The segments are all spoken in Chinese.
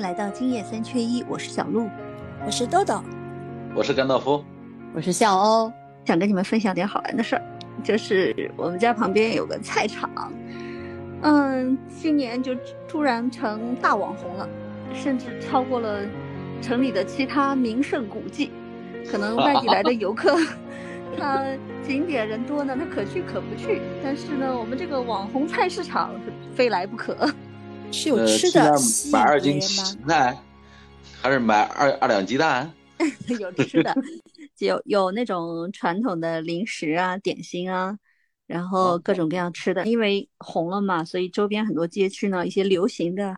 迎来到今夜三缺一，我是小鹿，我是豆豆，我是甘道夫，我是笑欧，想跟你们分享点好玩的事儿，就是我们家旁边有个菜场，嗯，今年就突然成大网红了，甚至超过了城里的其他名胜古迹，可能外地来的游客，他景点人多呢，他可去可不去，但是呢，我们这个网红菜市场非来不可。是有吃的，买二斤芹菜，还是买二二两鸡蛋？有吃的，有有那种传统的零食啊、点心啊，然后各种各样吃的。因为红了嘛，所以周边很多街区呢，一些流行的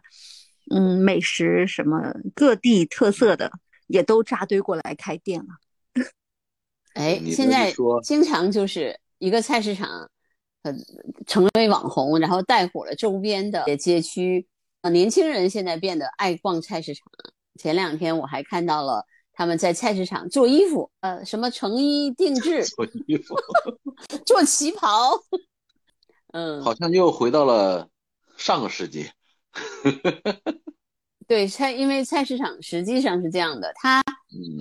嗯美食，什么各地特色的，也都扎堆过来开店了。哎，现在经常就是一个菜市场。呃，成为网红，然后带火了周边的街区。呃，年轻人现在变得爱逛菜市场。前两天我还看到了他们在菜市场做衣服，呃，什么成衣定制，做衣服，做旗袍。嗯，好像又回到了上个世纪。对菜，因为菜市场实际上是这样的，它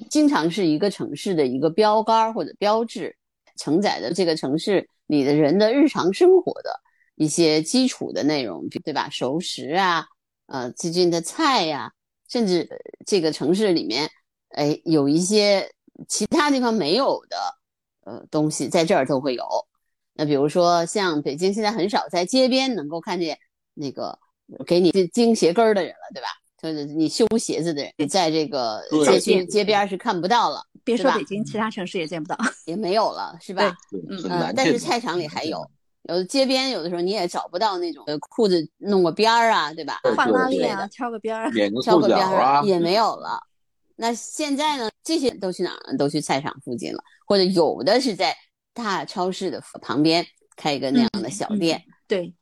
经常是一个城市的一个标杆或者标志，承载的这个城市。你的人的日常生活的一些基础的内容，对吧？熟食啊，呃，最近的菜呀，甚至这个城市里面，哎，有一些其他地方没有的，呃，东西在这儿都会有。那比如说，像北京现在很少在街边能够看见那个给你钉鞋跟儿的人了，对吧？就是你修鞋子的人，你在这个街区街边是看不到了。别说北京，其他城市也见不到，也没有了，是吧？嗯，但是菜场里还有，有的街边有的时候你也找不到那种裤子弄个边儿啊，对吧？换拉链啊，挑个边儿，挑个边儿啊，也没有了。那现在呢？这些都去哪儿了？都去菜场附近了，或者有的是在大超市的旁边开一个那样的小店。对，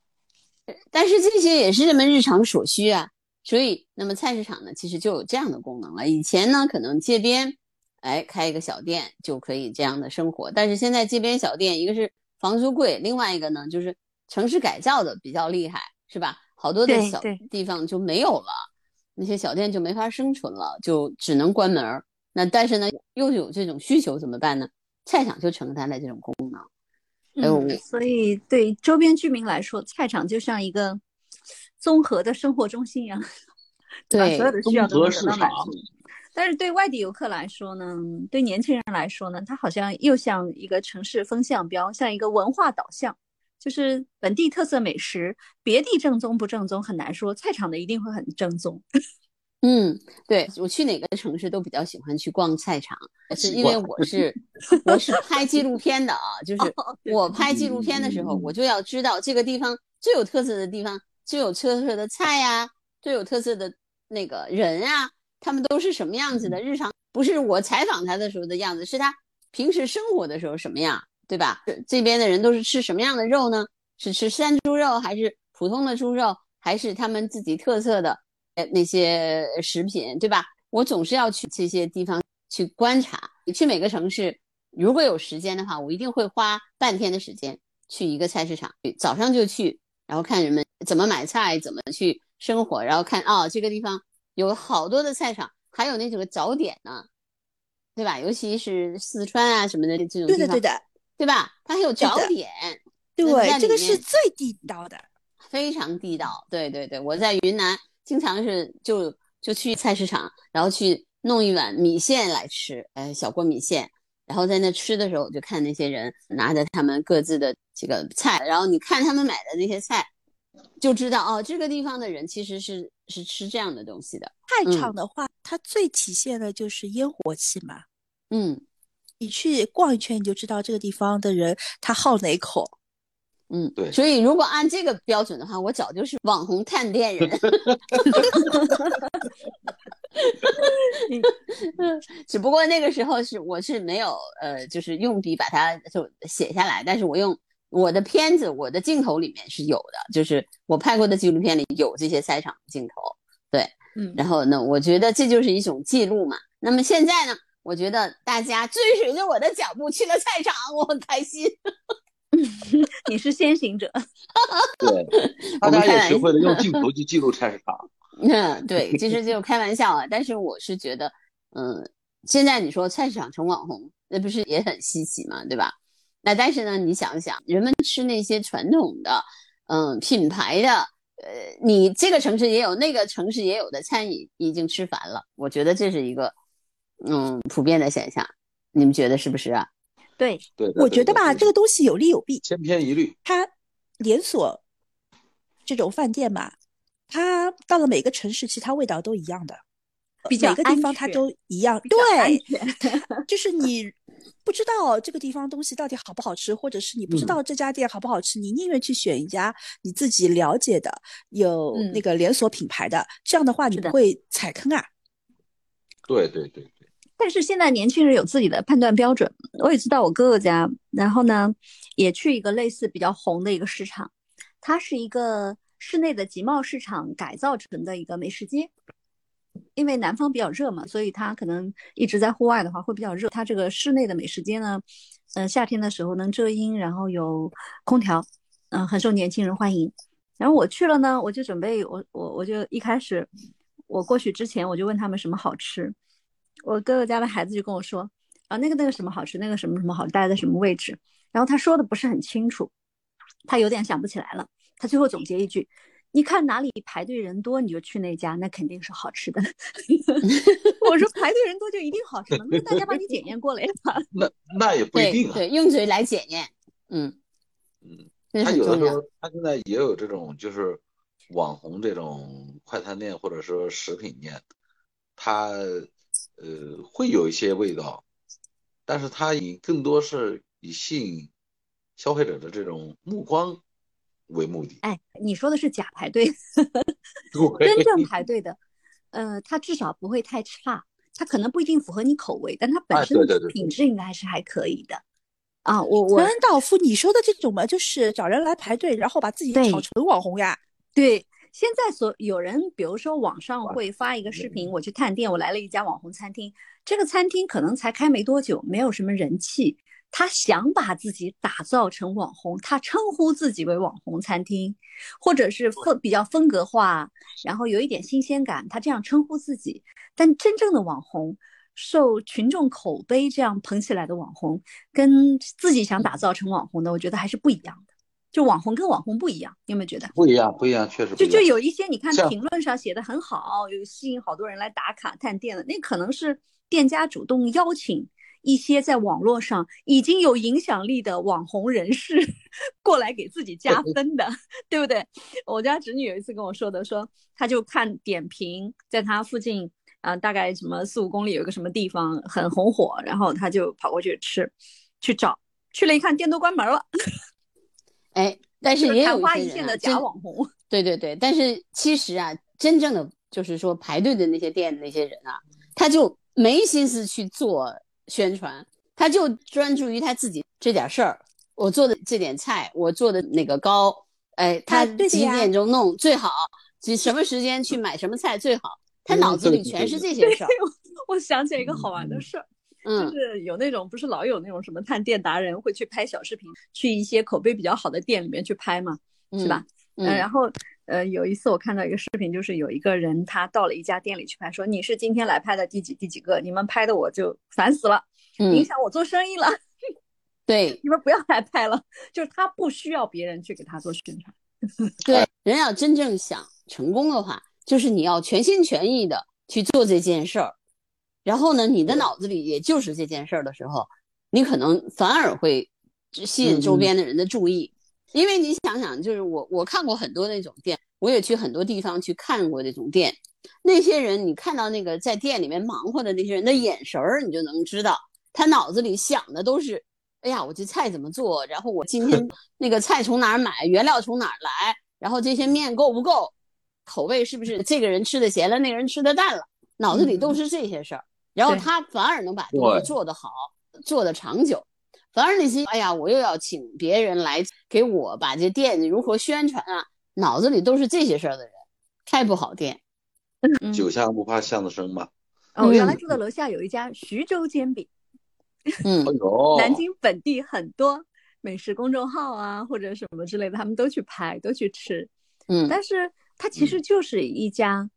但是这些也是人们日常所需啊。所以，那么菜市场呢，其实就有这样的功能了。以前呢，可能街边。哎，开一个小店就可以这样的生活，但是现在街边小店，一个是房租贵，另外一个呢就是城市改造的比较厉害，是吧？好多的小地方就没有了，那些小店就没法生存了，就只能关门。那但是呢，又有这种需求怎么办呢？菜场就承担了这种功能。嗯，所以对周边居民来说，菜场就像一个综合的生活中心一样，对，所有的需要都得到满足。但是对外地游客来说呢，对年轻人来说呢，它好像又像一个城市风向标，像一个文化导向，就是本地特色美食，别地正宗不正宗很难说，菜场的一定会很正宗。嗯，对我去哪个城市都比较喜欢去逛菜场，是因为我是我是拍纪录片的啊，就 是我拍纪录片的时候，我就要知道这个地方最有特色的地方，最有特色的菜呀，最有特色的那个人啊。他们都是什么样子的？日常不是我采访他的时候的样子，是他平时生活的时候什么样，对吧？这边的人都是吃什么样的肉呢？是吃山猪肉，还是普通的猪肉，还是他们自己特色的呃那些食品，对吧？我总是要去这些地方去观察。你去每个城市，如果有时间的话，我一定会花半天的时间去一个菜市场，早上就去，然后看人们怎么买菜，怎么去生活，然后看哦这个地方。有好多的菜场，还有那种早点呢，对吧？尤其是四川啊什么的这种地方，对的对的，对吧？它还有早点，对，这个是最地道的，非常地道。对对对，我在云南经常是就就去菜市场，然后去弄一碗米线来吃，哎，小锅米线，然后在那吃的时候，我就看那些人拿着他们各自的这个菜，然后你看他们买的那些菜。就知道哦，这个地方的人其实是是吃这样的东西的。菜场的话，它最体现的就是烟火气嘛。嗯，你去逛一圈，你就知道这个地方的人他好哪口。嗯，对。所以如果按这个标准的话，我早就是网红探店人。只不过那个时候是我是没有呃，就是用笔把它就写下来，但是我用。我的片子，我的镜头里面是有的，就是我拍过的纪录片里有这些赛场镜头，对，嗯，然后呢，我觉得这就是一种记录嘛。那么现在呢，我觉得大家追随着我的脚步去了赛场，我很开心。你是先行者，对，大家也学会了用 镜头去记录菜市场。嗯对，其实就开玩笑啊。但是我是觉得，嗯，现在你说菜市场成网红，那不是也很稀奇嘛，对吧？那但是呢，你想想，人们吃那些传统的，嗯，品牌的，呃，你这个城市也有，那个城市也有的餐饮，已经吃烦了。我觉得这是一个，嗯，普遍的现象。你们觉得是不是啊？对，对，我觉得吧，这个东西有利有弊，千篇一律。它连锁这种饭店嘛，它到了每个城市，其他味道都一样的，比较每个地方它都一样。对，就是你不知道这个地方东西到底好不好吃，或者是你不知道这家店好不好吃，你宁愿去选一家你自己了解的、有那个连锁品牌的，这样的话你不会踩坑啊。对对对。但是现在年轻人有自己的判断标准，我也知道我哥哥家，然后呢，也去一个类似比较红的一个市场，它是一个室内的集贸市场改造成的一个美食街。因为南方比较热嘛，所以它可能一直在户外的话会比较热。它这个室内的美食街呢，嗯，夏天的时候能遮阴，然后有空调，嗯，很受年轻人欢迎。然后我去了呢，我就准备我我我就一开始我过去之前我就问他们什么好吃。我哥哥家的孩子就跟我说，啊，那个那个什么好吃，那个什么什么好，待在什么位置。然后他说的不是很清楚，他有点想不起来了。他最后总结一句：“你看哪里排队人多，你就去那家，那肯定是好吃的。”我说排队人多就一定好吃吗？那大家帮你检验过了呀。那那也不一定啊。对，用嘴来检验。嗯嗯，他有的时候，他现在也有这种就是网红这种快餐店或者说食品店，他。呃，会有一些味道，但是它以更多是以吸引消费者的这种目光为目的。哎，你说的是假排队，真正排队的，呃，它至少不会太差，它可能不一定符合你口味，但它本身的品质应该还是还可以的。啊，我我恩道夫，你说的这种嘛，就是找人来排队，然后把自己炒成网红呀？对。现在所有人，比如说网上会发一个视频，我去探店，我来了一家网红餐厅，这个餐厅可能才开没多久，没有什么人气，他想把自己打造成网红，他称呼自己为网红餐厅，或者是风比较风格化，然后有一点新鲜感，他这样称呼自己。但真正的网红，受群众口碑这样捧起来的网红，跟自己想打造成网红的，我觉得还是不一样的。就网红跟网红不一样，你有没有觉得？不一样，不一样，确实不一样。就就有一些，你看评论上写的很好，有吸引好多人来打卡探店的，那可能是店家主动邀请一些在网络上已经有影响力的网红人士 过来给自己加分的，对不对？我家侄女有一次跟我说的，说她就看点评，在她附近啊，大概什么四五公里有一个什么地方很红火，然后她就跑过去吃，去找，去了一看店都关门了。哎，但是也有一现的假网红，对对对，但是其实啊，真正的就是说排队的那些店的那些人啊，他就没心思去做宣传，他就专注于他自己这点事儿。我做的这点菜，我做的那个糕，哎，他几点钟弄最好？几什么时间去买什么菜最好？他脑子里全是这些事儿。我想起来一个好玩的事儿。就是有那种不是老有那种什么探店达人会去拍小视频，去一些口碑比较好的店里面去拍嘛，是吧？嗯，然后呃有一次我看到一个视频，就是有一个人他到了一家店里去拍，说你是今天来拍的第几第几个？你们拍的我就烦死了，影响我做生意了。对，你们不要来拍了。就是他不需要别人去给他做宣传。对，人要真正想成功的话，就是你要全心全意的去做这件事儿。然后呢，你的脑子里也就是这件事儿的时候，你可能反而会吸引周边的人的注意，因为你想想，就是我我看过很多那种店，我也去很多地方去看过那种店，那些人你看到那个在店里面忙活的那些人的眼神儿，你就能知道他脑子里想的都是，哎呀，我这菜怎么做？然后我今天 那个菜从哪儿买？原料从哪儿来？然后这些面够不够？口味是不是这个人吃的咸了，那个人吃的淡了？脑子里都是这些事儿。然后他反而能把东西做得好，做得长久。反而那些哎呀，我又要请别人来给我把这店如何宣传啊，脑子里都是这些事儿的人，开不好店。酒香不怕巷子深嘛。我原来住的楼下有一家徐州煎饼。嗯，南京本地很多美食公众号啊，或者什么之类的，他们都去拍，都去吃。嗯，但是它其实就是一家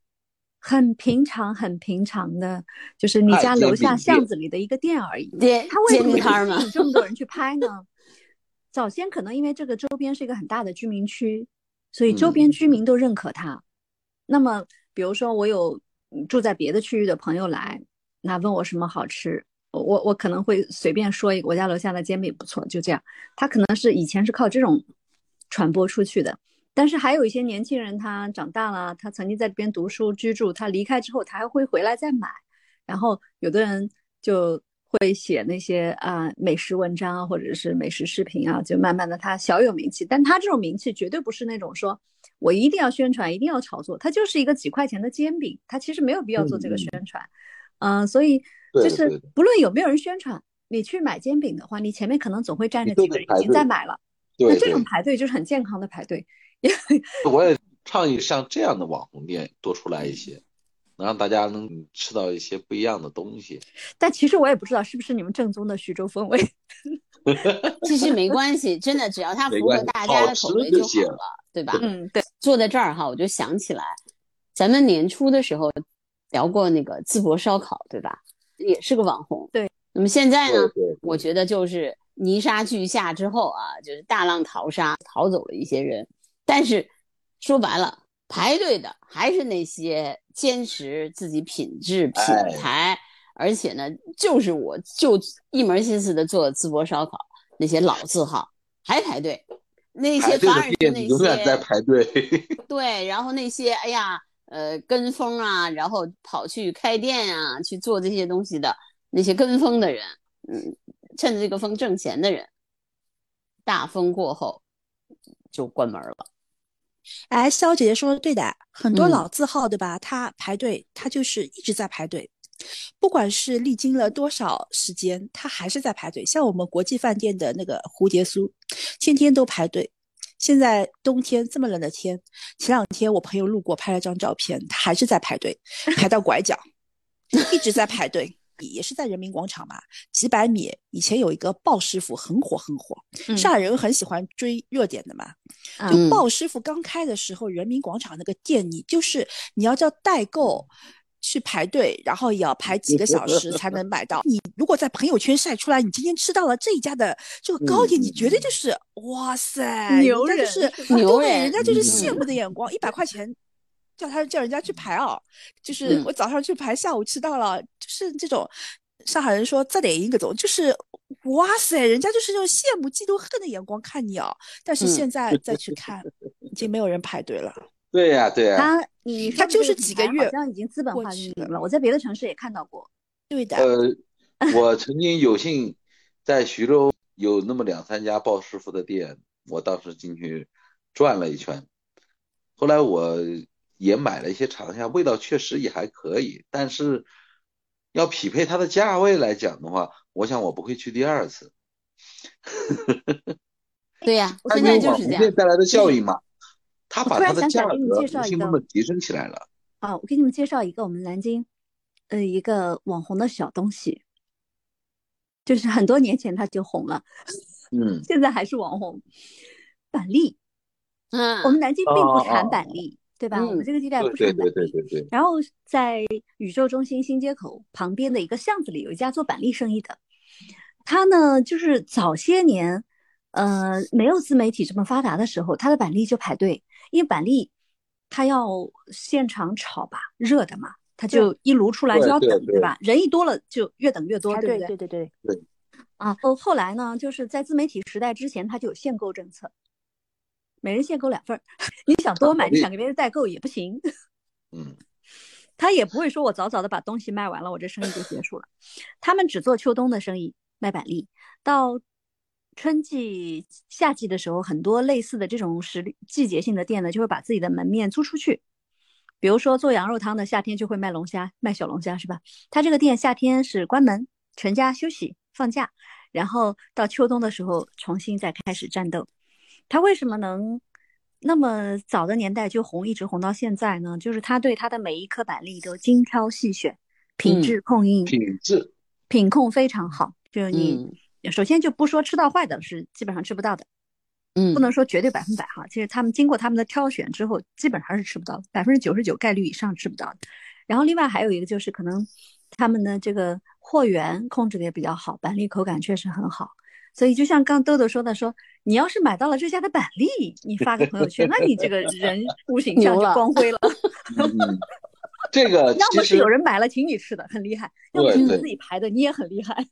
很平常、很平常的，就是你家楼下巷子里的一个店而已。店他为什么吸引这么多人去拍呢？早先可能因为这个周边是一个很大的居民区，所以周边居民都认可他。那么，比如说我有住在别的区域的朋友来，那问我什么好吃，我我可能会随便说一个，我家楼下的煎饼不错，就这样。他可能是以前是靠这种传播出去的。但是还有一些年轻人，他长大了，他曾经在这边读书居住，他离开之后，他还会回来再买。然后有的人就会写那些啊美食文章啊或者是美食视频啊，就慢慢的他小有名气。但他这种名气绝对不是那种说我一定要宣传，一定要炒作，他就是一个几块钱的煎饼，他其实没有必要做这个宣传。嗯，所以就是不论有没有人宣传，你去买煎饼的话，你前面可能总会站着几个人已经在买了。那这种排队就是很健康的排队。我也倡议像这样的网红店多出来一些，能让大家能吃到一些不一样的东西。但其实我也不知道是不是你们正宗的徐州风味。其实没关系，真的只要它符合大家的口味就好了，对吧？嗯，对。坐在这儿哈，我就想起来，咱们年初的时候聊过那个淄博烧烤，对吧？也是个网红。对。那么现在呢？我觉得就是泥沙俱下之后啊，就是大浪淘沙，逃走了一些人。但是说白了，排队的还是那些坚持自己品质品牌，而且呢，就是我就一门心思的做淄博烧烤那些老字号还排队，那些反而是那些永远在排队。对，然后那些哎呀，呃，跟风啊，然后跑去开店啊，去做这些东西的那些跟风的人，嗯，趁着这个风挣钱的人，大风过后就关门了。哎，肖姐姐说的对的，很多老字号对吧？他排队，他就是一直在排队，不管是历经了多少时间，他还是在排队。像我们国际饭店的那个蝴蝶酥，天天都排队。现在冬天这么冷的天，前两天我朋友路过拍了张照片，他还是在排队，排到拐角，一直在排队。也是在人民广场嘛，几百米。以前有一个鲍师傅很火很火，上海人很喜欢追热点的嘛。就鲍师傅刚开的时候，人民广场那个店，你就是你要叫代购去排队，然后也要排几个小时才能买到。你如果在朋友圈晒出来，你今天吃到了这一家的这个糕点，你绝对就是哇塞，牛人就是牛人，人家就是羡慕的眼光，一百块钱。叫他叫人家去排哦，就是我早上去排，下午迟到了，就是这种上海人说这点一个种，就是哇塞，人家就是用羡慕、嫉妒、恨的眼光看你哦。但是现在再去看，已经没有人排队了。对呀，对呀。他你他就是几个月，好像已经资本化运营了。我在别的城市也看到过。对的。呃，我曾经有幸在徐州有那么两三家鲍师傅的店，我当时进去转了一圈，后来我。也买了一些尝一下，味道确实也还可以，但是要匹配它的价位来讲的话，我想我不会去第二次。对呀，现在就是这样带来的效应嘛，他把它的价格无形中的提升起来了。啊，我给你们介绍一个我们南京呃一个网红的小东西，就是很多年前他就红了，嗯，现在还是网红，板栗。嗯，我们南京并不产板栗。对吧？我们这个地带不是很。对对对对对。然后在宇宙中心新街口旁边的一个巷子里，有一家做板栗生意的。他呢，就是早些年，呃，没有自媒体这么发达的时候，他的板栗就排队，因为板栗他要现场炒吧，热的嘛，他就一炉出来就要等，对吧？人一多了就越等越多，对不对？对对对对。啊，后后来呢，就是在自媒体时代之前，他就有限购政策。每人限购两份儿，你想多买，你想给别人代购也不行。嗯，他也不会说我早早的把东西卖完了，我这生意就结束了。他们只做秋冬的生意，卖板栗。到春季、夏季的时候，很多类似的这种时季节性的店呢，就会把自己的门面租出去。比如说做羊肉汤的，夏天就会卖龙虾，卖小龙虾是吧？他这个店夏天是关门，全家休息放假，然后到秋冬的时候重新再开始战斗。他为什么能那么早的年代就红，一直红到现在呢？就是他对他的每一颗板栗都精挑细选，品质控印，品质品控非常好。就你首先就不说吃到坏的是基本上吃不到的，嗯，不能说绝对百分百哈。其实他们经过他们的挑选之后，基本上是吃不到，百分之九十九概率以上吃不到的。然后另外还有一个就是可能他们的这个货源控制的也比较好，板栗口感确实很好。所以就像刚豆豆说的，说你要是买到了这家的板栗，你发个朋友圈，那你这个人物形象就光辉了。这个要么是有人买了请你吃的，很厉害；要么是你自己排的，你也很厉害。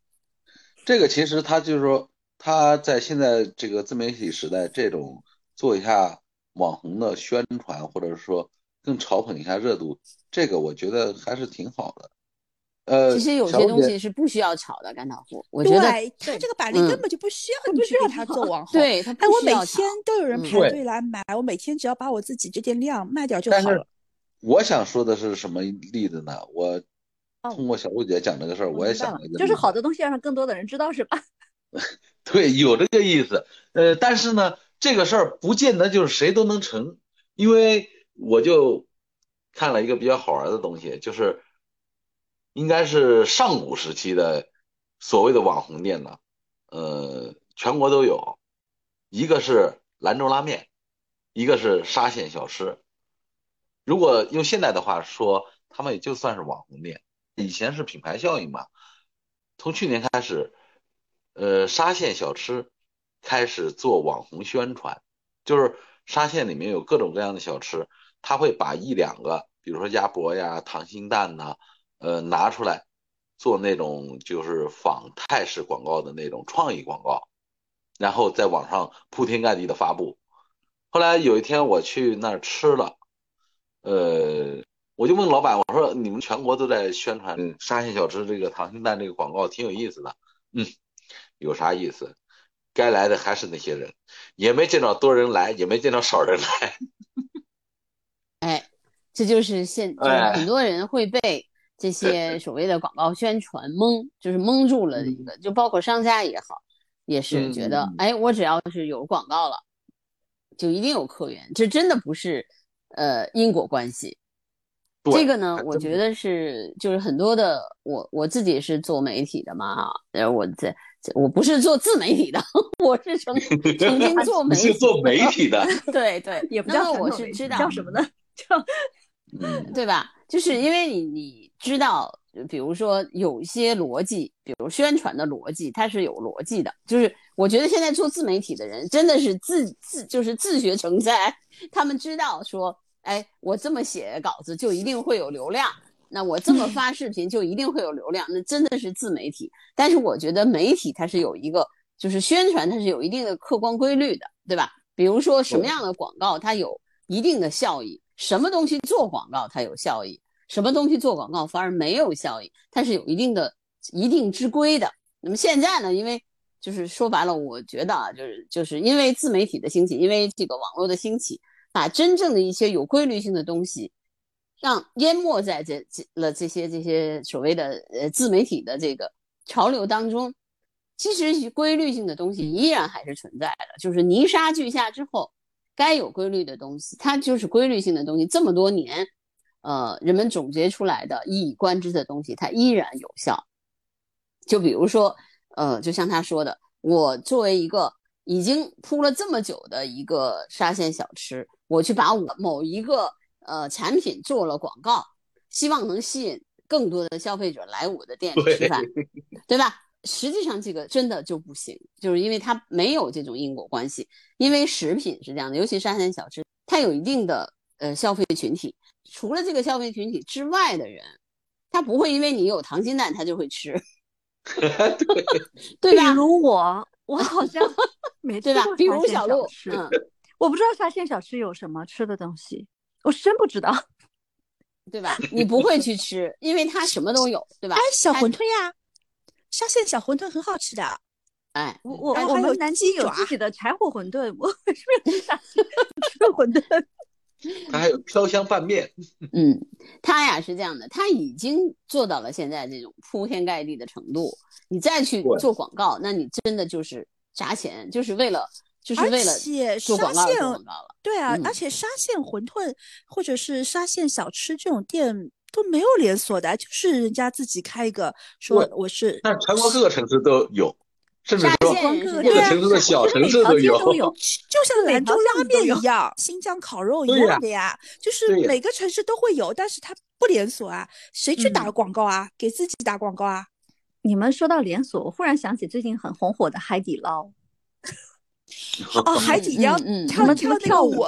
这个其实他就是说，他在现在这个自媒体时代，这种做一下网红的宣传，或者是说更炒捧一下热度，这个我觉得还是挺好的。呃，其实有些东西是不需要炒的，甘道夫。我觉得他这个板栗根本就不需要，不需要他做网 红。对他，哎，我每天都有人排队来买，我每天只要把我自己这点量卖掉就好了。我想说的是什么例子呢？我通过小璐姐讲这个事儿，我也想了一个，就是好的东西要让更多的人知道，是吧？对，有这个意思。呃，但是呢，这个事儿不见得就是谁都能成，因为我就看了一个比较好玩的东西，就是应该是上古时期的所谓的网红店呢，呃，全国都有，一个是兰州拉面，一个是沙县小吃。如果用现在的话说，他们也就算是网红店。以前是品牌效应嘛。从去年开始，呃，沙县小吃开始做网红宣传，就是沙县里面有各种各样的小吃，他会把一两个，比如说鸭脖呀、溏心蛋呐，呃，拿出来做那种就是仿泰式广告的那种创意广告，然后在网上铺天盖地的发布。后来有一天我去那儿吃了。呃，我就问老板，我说你们全国都在宣传沙县小吃这个溏心蛋这个广告，挺有意思的。嗯，有啥意思？该来的还是那些人，也没见着多人来，也没见着少人来。哎，这就是现，就是很多人会被这些所谓的广告宣传蒙，就是蒙住了一个，就包括商家也好，也是觉得，哎，我只要是有广告了，就一定有客源，这真的不是。呃，因果关系，这个呢，我觉得是就是很多的，我我自己是做媒体的嘛哈，呃，我在我不是做自媒体的，我是曾曾经做媒是做媒体的，对 对，也不叫我是知道叫什么呢？叫嗯，对吧？就是因为你你知道，比如说有一些逻辑，比如宣传的逻辑，它是有逻辑的。就是我觉得现在做自媒体的人真的是自自就是自学成才，他们知道说。哎，我这么写稿子就一定会有流量，那我这么发视频就一定会有流量，那真的是自媒体。但是我觉得媒体它是有一个，就是宣传它是有一定的客观规律的，对吧？比如说什么样的广告它有一定的效益，什么东西做广告它有效益，什么东西做广告反而没有效益，它是有一定的一定之规的。那么现在呢，因为就是说白了，我觉得啊，就是就是因为自媒体的兴起，因为这个网络的兴起。把真正的一些有规律性的东西，让淹没在这这了这些这些所谓的呃自媒体的这个潮流当中，其实规律性的东西依然还是存在的。就是泥沙俱下之后，该有规律的东西，它就是规律性的东西。这么多年，呃，人们总结出来的一以贯之的东西，它依然有效。就比如说，呃，就像他说的，我作为一个已经铺了这么久的一个沙县小吃。我去把我某一个呃产品做了广告，希望能吸引更多的消费者来我的店里吃饭，对吧？实际上这个真的就不行，就是因为它没有这种因果关系。因为食品是这样的，尤其沙县小吃，它有一定的呃消费群体，除了这个消费群体之外的人，他不会因为你有糖心蛋他就会吃 对吧？比如我，我好像 没对吧？比如小鹿，嗯。我不知道沙县小吃有什么吃的东西，我真不知道，对吧？你不会去吃，因为它什么都有，对吧？哎，小馄饨呀，沙县小馄饨很好吃的。哎，我我我们南京有自己的柴火馄饨，我为什么沙县 吃馄饨？它还有飘香拌面。嗯，它呀是这样的，它已经做到了现在这种铺天盖地的程度。你再去做广告，那你真的就是砸钱，就是为了。就是为了做广告了，对啊，而且沙县馄饨或者是沙县小吃这种店都没有连锁的，就是人家自己开一个，说我是。但全国各个城市都有，甚至说各个城市的小城市都有，就像兰州拉面一样，新疆烤肉一样的呀，就是每个城市都会有，但是它不连锁啊？谁去打广告啊？给自己打广告啊？你们说到连锁，我忽然想起最近很红火的海底捞。哦，海底捞跳跳跳舞，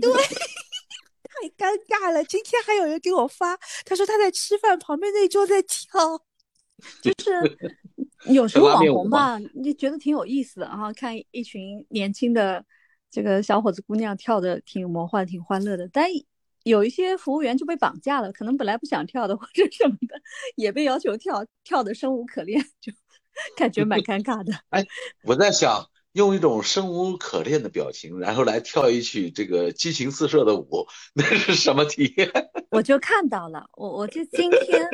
对，太尴尬了。今天还有人给我发，他说他在吃饭，旁边那桌在跳。就是 有时候网红吧，你觉得挺有意思的哈，看一群年轻的这个小伙子姑娘跳的挺魔幻、挺欢乐的，但有一些服务员就被绑架了，可能本来不想跳的或者什么的，也被要求跳，跳的生无可恋，就 感觉蛮尴尬的。哎，我在想。用一种生无可恋的表情，然后来跳一曲这个激情四射的舞，那是什么体验？我就看到了，我我就今天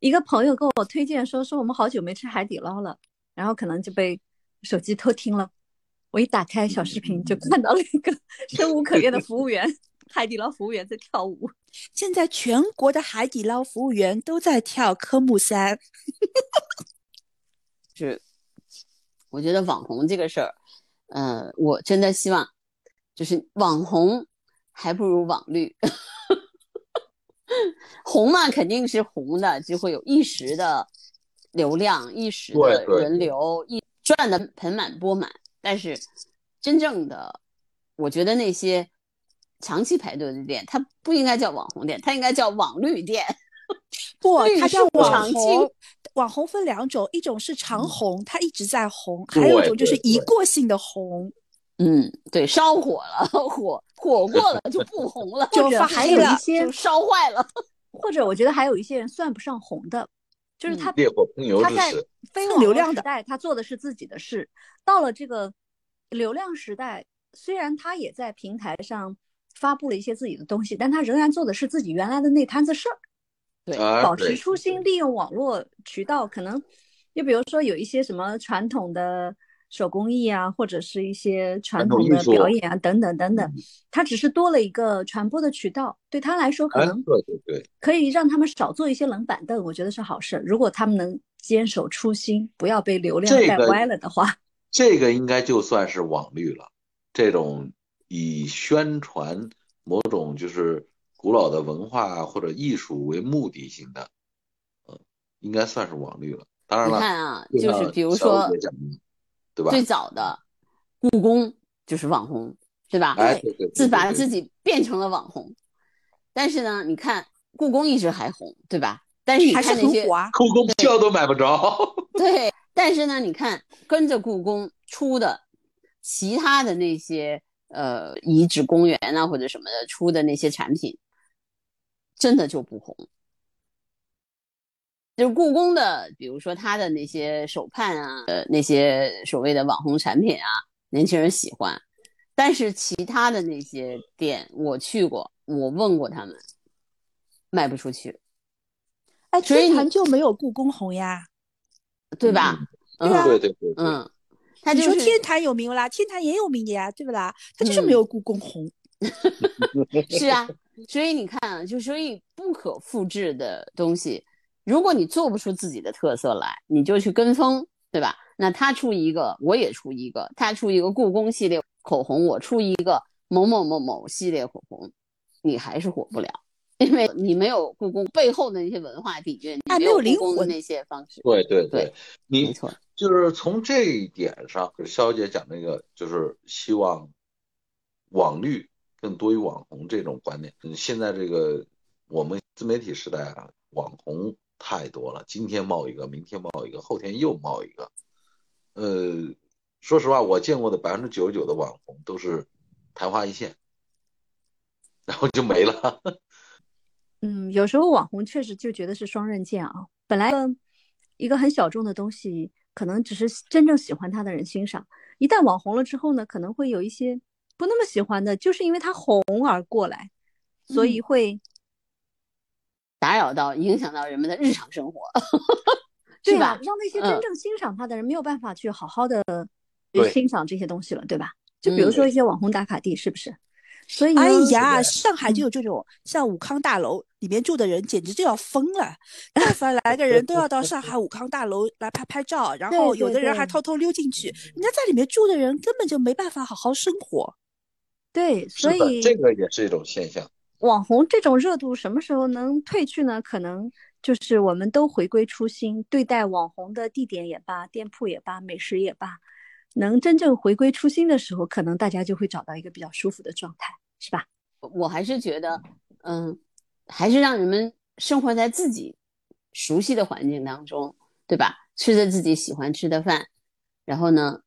一个朋友跟我推荐说说我们好久没吃海底捞了，然后可能就被手机偷听了。我一打开小视频，就看到了一个 生无可恋的服务员，海底捞服务员在跳舞。现在全国的海底捞服务员都在跳科目三。是，我觉得网红这个事儿。呃，我真的希望，就是网红还不如网绿，红嘛肯定是红的，就会有一时的流量，一时的人流，一赚的盆满钵满。但是真正的，我觉得那些长期排队的店，它不应该叫网红店，它应该叫网绿店。不，它叫网红。网红分两种，一种是长红，它一直在红；还有一种就是一过性的红。嗯，对，烧火了，火火过了就不红了，就还有一些烧坏了。或者我觉得还有一些人算不上红的，就是他烈火烹油他在非流量时代，他做的是自己的事；到了这个流量时代，虽然他也在平台上发布了一些自己的东西，但他仍然做的是自己原来的那摊子事儿。对，保持初心，利用网络渠道，可能就比如说有一些什么传统的手工艺啊，或者是一些传统的表演啊，等等等等，它只是多了一个传播的渠道，对他来说可能对对对，可以让他们少做一些冷板凳，我觉得是好事。如果他们能坚守初心，不要被流量带歪了的话，这个应该就算是网绿了。这种以宣传某种就是。古老的文化或者艺术为目的性的，嗯，应该算是网绿了。当然了，你看啊，就是比如说，对吧？最早的故宫就是网红，对吧？哎，自把自己变成了网红。但是呢，你看故宫一直还红，对吧？但是你看那些故宫票都买不着。对，但是呢，你看跟着故宫出的其他的那些呃遗址公园啊或者什么的出的那些产品。真的就不红，就是故宫的，比如说他的那些手办啊，呃，那些所谓的网红产品啊，年轻人喜欢。但是其他的那些店，我去过，我问过他们，卖不出去。哎，天坛就没有故宫红呀，对吧？对啊，对对对，嗯，你说天坛有名啦，天坛也有名的呀，对不啦？他就是没有故宫红。是啊。所以你看啊，就所以不可复制的东西，如果你做不出自己的特色来，你就去跟风，对吧？那他出一个，我也出一个；他出一个故宫系列口红，我出一个某某某某系列口红，你还是火不了，因为你没有故宫背后的那些文化底蕴，没有灵魂那些方式。对对对，你没错，就是从这一点上，肖姐讲那个，就是希望网绿。更多于网红这种观念，现在这个我们自媒体时代啊，网红太多了，今天冒一个，明天冒一个，后天又冒一个。呃，说实话，我见过的百分之九十九的网红都是昙花一现，然后就没了。嗯，有时候网红确实就觉得是双刃剑啊。本来一个很小众的东西，可能只是真正喜欢他的人欣赏，一旦网红了之后呢，可能会有一些。不那么喜欢的，就是因为他红而过来，所以会打扰到、影响到人们的日常生活，对吧？让那些真正欣赏他的人没有办法去好好的欣赏这些东西了，对吧？就比如说一些网红打卡地，是不是？所以，哎呀，上海就有这种，像武康大楼里面住的人简直就要疯了，但凡来个人都要到上海武康大楼来拍拍照，然后有的人还偷偷溜进去，人家在里面住的人根本就没办法好好生活。对，所以这个也是一种现象。网红这种热度什么时候能退去呢？可能就是我们都回归初心，对待网红的地点也罢，店铺也罢，美食也罢，能真正回归初心的时候，可能大家就会找到一个比较舒服的状态，是吧？我还是觉得，嗯，还是让人们生活在自己熟悉的环境当中，对吧？吃着自己喜欢吃的饭，然后呢，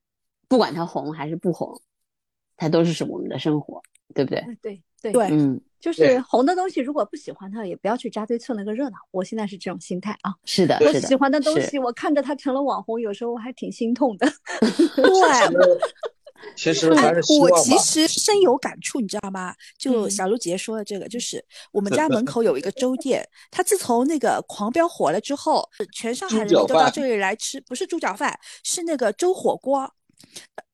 不管它红还是不红，它都是是我们的生活，对不对？对对对，嗯，就是红的东西，如果不喜欢它，也不要去扎堆凑那个热闹。我现在是这种心态啊。是的，我喜欢的东西，我看着它成了网红，有时候我还挺心痛的。对。其实还是我其实深有感触，你知道吗？就小茹姐姐说的这个，就是我们家门口有一个粥店，它自从那个狂飙火了之后，全上海人民都到这里来吃，不是猪脚饭，是那个粥火锅。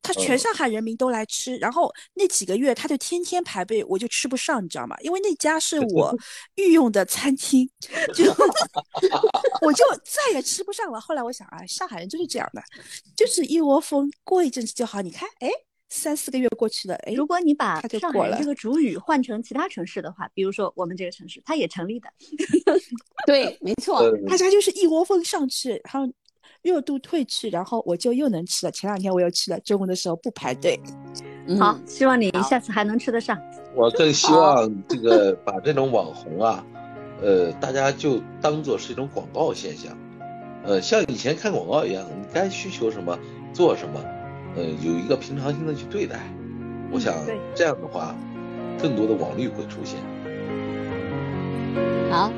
他全上海人民都来吃，然后那几个月他就天天排队，我就吃不上，你知道吗？因为那家是我 御用的餐厅，就 我就再也吃不上了。后来我想啊，上海人就是这样的，就是一窝蜂，过一阵子就好。你看，哎，三四个月过去了，哎，如果你把上海这个主语换成其他城市的话，比如说我们这个城市，它也成立的。对，没错，大家就是一窝蜂上去，然后。热度退去，然后我就又能吃了。前两天我又吃了，中午的时候不排队。好，希望你下次还能吃得上。我更希望这个 把这种网红啊，呃，大家就当做是一种广告现象，呃，像以前看广告一样，你该需求什么做什么，呃，有一个平常心的去对待。我想这样的话，更多的网绿会出现。好。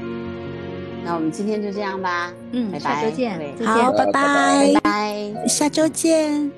那我们今天就这样吧，嗯，拜拜，下周见，好，拜拜，拜拜，下周见。